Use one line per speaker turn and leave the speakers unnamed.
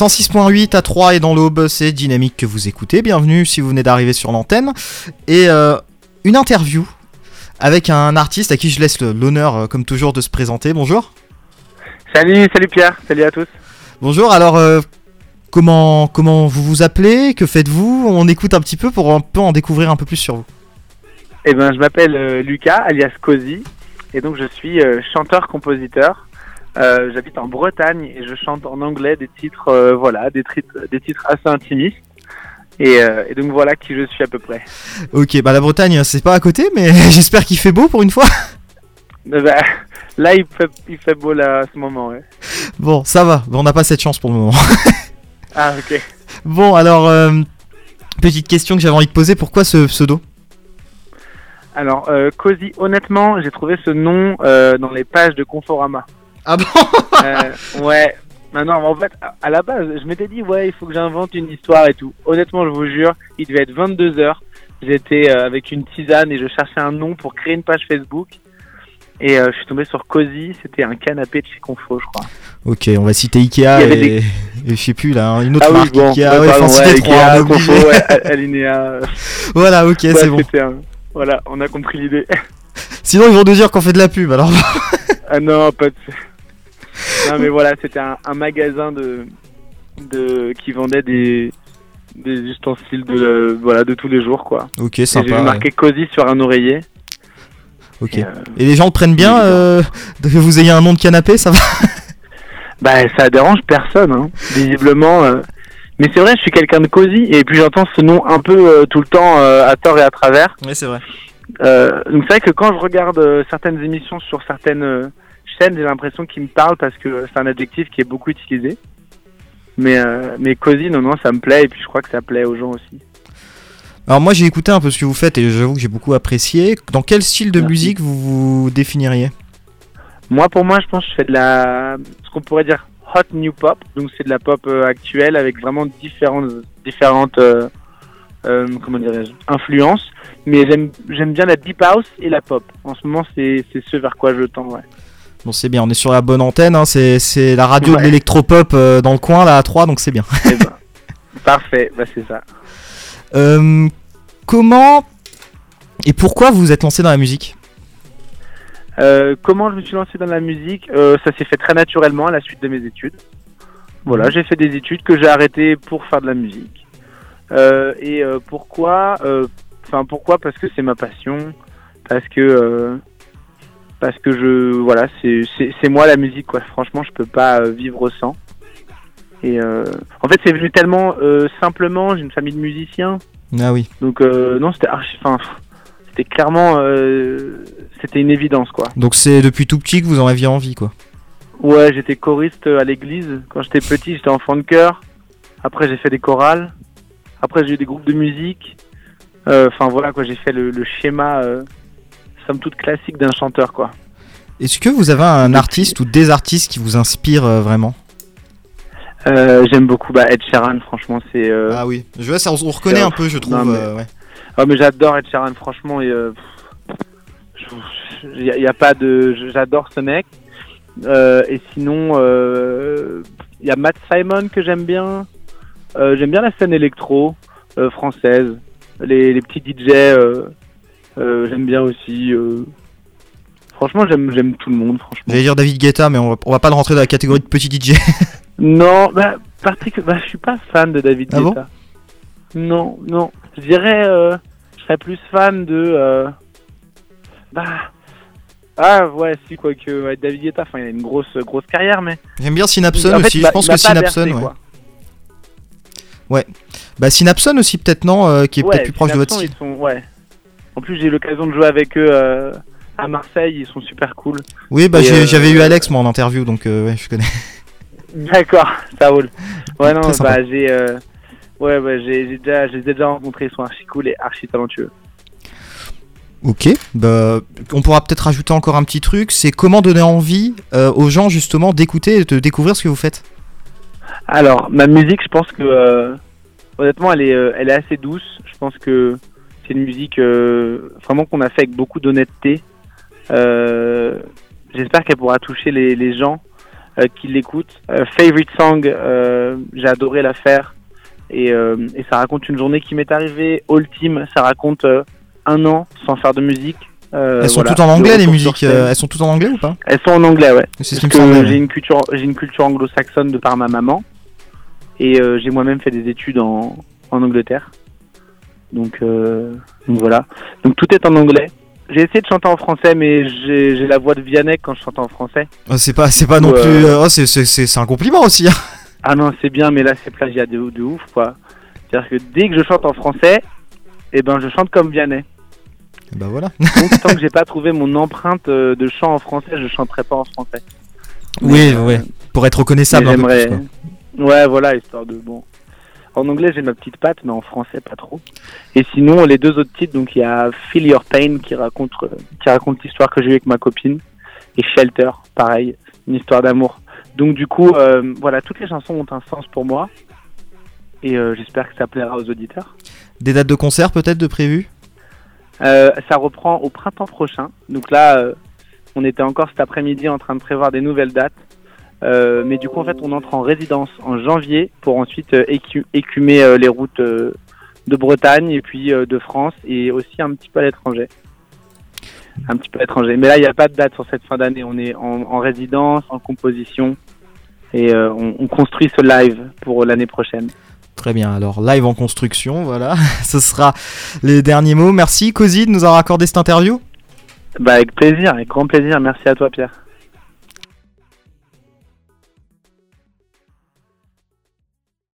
106.8 à 3 et dans l'aube, c'est Dynamique que vous écoutez. Bienvenue si vous venez d'arriver sur l'antenne. Et euh, une interview avec un artiste à qui je laisse l'honneur, euh, comme toujours, de se présenter. Bonjour.
Salut, salut Pierre, salut à tous.
Bonjour, alors euh, comment, comment vous vous appelez? Que faites-vous? On écoute un petit peu pour un peu en découvrir un peu plus sur vous.
Eh ben, je m'appelle euh, Lucas, alias Cozy, et donc je suis chanteur-compositeur. Euh, J'habite en Bretagne et je chante en anglais des titres, euh, voilà, des, titres, des titres assez intimistes. Et, euh, et donc voilà qui je suis à peu près.
Ok, bah la Bretagne, c'est pas à côté, mais j'espère qu'il fait beau pour une fois.
Euh, bah, là, il fait, il fait beau là à ce moment. Ouais.
Bon, ça va, on n'a pas cette chance pour le moment.
Ah ok.
Bon, alors, petite question que j'avais envie de poser, pourquoi ce pseudo?
Alors, euh, Cozy, honnêtement, j'ai trouvé ce nom euh, dans les pages de Conforama.
Ah bon
Euh, ouais. Maintenant, en fait, à- la base, je m'étais dit, ouais, il faut que j'invente une histoire et tout. Honnêtement, je vous jure, il devait être 22 heures. J'étais euh, avec une tisane et je cherchais un nom pour créer une page Facebook. Et euh, je suis tombé sur Cozy, c'était un canapé de chez Confo, je crois.
Ok, on va citer Ikea et... je sais plus là, hein, une autre
ah oui,
marque
bon,
Ikea,
ouais,
ouais,
pardon, Ikea. Confo, ouais, A- Alinéa. euh,
Voilà, ok,
ouais,
c'est bon.
un- Voilà, on a compris l'idée.
Sinon ils vont nous dire qu'on fait de la pub, alors...
ah non, pas de... Non, mais voilà, c'était un, un magasin de, de qui vendait des, des ustensiles de, euh, voilà, de tous les jours, quoi.
ok,
Et J'ai
sympa.
vu
ouais.
marqué Cozy sur un oreiller.
Ok.
Et, euh,
Et les gens le prennent bien euh, que vous ayez un nom de canapé, ça va
bah, ça dérange personne, hein, visiblement. euh. Mais c'est vrai, je suis quelqu'un de cosy, et puis j'entends ce nom un peu euh, tout le temps, euh, à tort et à travers.
Ouais, c'est vrai.
Euh, donc c'est vrai que quand je regarde euh, certaines émissions sur certaines j'ai l'impression qu'ils me parlent parce que c'est un adjectif qui est beaucoup utilisé. Mais, euh, mais cosy, non, non, ça me plaît, et puis je crois que ça plaît aux gens aussi.
Alors moi j'ai écouté un peu ce que vous faites et j'avoue que j'ai beaucoup apprécié. Dans quel style de
Merci.
musique vous vous définiriez?
Moi, pour moi, je pense que je fais de la, ce qu'on pourrait dire hot new pop. Donc, c'est de la pop euh, actuelle avec vraiment différentes, différentes, euh, euh, comment dirais-je, influences. Mais j'aime, j'aime bien la deep house et la pop. En ce moment, c'est, c'est ce vers quoi je tends, ouais.
Bon c'est bien, on est sur la bonne antenne, hein, c'est c'est la radio de l'électropop euh, dans le coin là à 3 donc c'est bien.
Eh ben, parfait, bah c'est ça.
Euh, comment et pourquoi vous vous êtes lancé dans la musique?
Euh, comment je me suis lancé dans la musique? Ça s'est fait très naturellement à la suite de mes études. Voilà, j'ai fait des études que j'ai arrêtées pour faire de la musique. Et pourquoi Enfin, pourquoi? Parce que c'est ma passion. Parce que parce que je voilà, c'est moi la musique quoi. Franchement, je peux pas euh, vivre sans. Et euh, en fait, c'est venu tellement euh, simplement. J'ai une famille de musiciens.
Ah oui.
Donc euh, non, c'était. Enfin, c'était clairement, c'était une évidence quoi.
Donc c'est depuis tout petit que vous en aviez envie quoi.
Ouais, j'étais choriste à l'église quand j'étais petit. J'étais enfant de chœur. Après, j'ai fait des chorales. Après, j'ai eu des groupes de musique. Enfin voilà quoi, j'ai fait le, le schéma, somme toute classique d'un chanteur quoi.
Est-ce que vous avez un artiste ou des artistes qui vous inspirent euh, vraiment?
Euh, J'aime beaucoup bah, Ed Sheeran. Franchement, c'est. Euh...
Ah oui, je vois ça, on reconnaît un peu je trouve.
non, mais-
euh, ouais.
Ah, mais j'adore Ed Sheeran, franchement. Il n'y a, pas de. J'adore ce mec. Et sinon, il y a Matt Simon que j'aime bien. J'aime bien la scène électro française. Les, les petits DJ, j'aime bien aussi. euh. Franchement, j'aime j'aime tout le monde, franchement.
J'allais dire David Guetta mais on va, on va pas le rentrer dans la catégorie de petit DJ.
Non, bah, partic- bah, je suis pas fan de David
Ah bon
Guetta. non, non. Je dirais, euh, je serais plus fan de. euh, bah. Ah, ouais, si, quoique. Ouais, David Guetta, enfin, il a une grosse, grosse carrière, mais.
J'aime bien Synapson
En fait,
aussi, je pense que Synapson,
bercé,
ouais.
quoi.
Bah Synapson aussi peut-être non, euh, qui est
Ouais,
peut-être plus proche de votre style.
sont- ouais. En plus, j'ai eu l'occasion de jouer avec eux euh, à Marseille, ils sont super cool.
Oui, bah
euh,
j'avais eu Alex moi en interview donc euh, ouais, je connais.
D'accord, ça roule. Ouais, non, bah, j'ai. Ouais, ouais, j'ai déjà, déjà rencontré, ils sont archi cool et archi talentueux.
Ok, bah on pourra peut-être rajouter encore un petit truc, c'est comment donner envie euh, aux gens justement d'écouter et de découvrir ce que vous faites?
Alors, ma musique, je pense que euh, honnêtement, elle est, euh, elle est assez douce. Je pense que c'est une musique euh, vraiment qu'on a fait avec beaucoup d'honnêteté. Euh, J'espère qu'elle pourra toucher les, les gens. euh, qui l'écoute. Euh, favorite song, j'ai adoré la faire. Et, et ça raconte une journée qui m'est arrivée. All Team, ça raconte un an sans faire de musique. Euh,
Elles sont
voilà,
toutes en anglais les musiques. euh, elles sont toutes en anglais ou pas?
Elles sont en anglais, ouais.
C'est ce
que j'ai une culture, j'ai une culture anglo-saxonne de par ma maman, et euh, j'ai moi-même fait des études en, en Angleterre. Donc, euh, donc voilà. Donc tout est en anglais. J'ai essayé de chanter en français, mais j'ai la voix de Vianney quand je chante en français.
Oh, c'est pas, c'est pas non plus. euh, oh, c'est- un compliment aussi. hein.
Ah non, c'est bien, mais là c'est plagiat de, de ouf, quoi. C'est-à-dire que dès que je chante en français, eh ben je chante comme Vianney.
bah voilà.
Donc tant que j'ai pas trouvé mon empreinte euh, de chant en français, je chanterai pas en français.
Oui,
Mais, euh,
ouais. Pour être reconnaissable
j'aimerais. Ouais, voilà, histoire de bon. En anglais, j'ai ma petite patte, mais en français, pas trop. Et sinon, les deux autres titres, donc il y a Feel Your Pain qui raconte, euh, qui raconte l'histoire que j'ai eue avec ma copine, et Shelter, pareil, une histoire d'amour. Donc du coup, euh, voilà, toutes les chansons ont un sens pour moi, et euh, j'espère que ça plaira aux auditeurs.
Des dates de concert peut-être de prévues?
Euh, ça reprend au printemps prochain. Donc là, on était encore cet après-midi en train de prévoir des nouvelles dates. Euh, mais du coup, en fait, on entre en résidence en janvier pour ensuite euh, écu- écumer euh, les routes de Bretagne et puis de France et aussi un petit peu à l'étranger. Un petit peu à l'étranger. Mais là, il n'y a pas de date sur cette fin d'année. On est en, en résidence, en composition et on, on construit ce live pour l'année prochaine.
Très bien, alors live en construction, voilà, ce sera les derniers mots. Merci Cozy de nous avoir accordé cette interview.
Bah, avec plaisir, avec grand plaisir. Merci à toi, Pierre.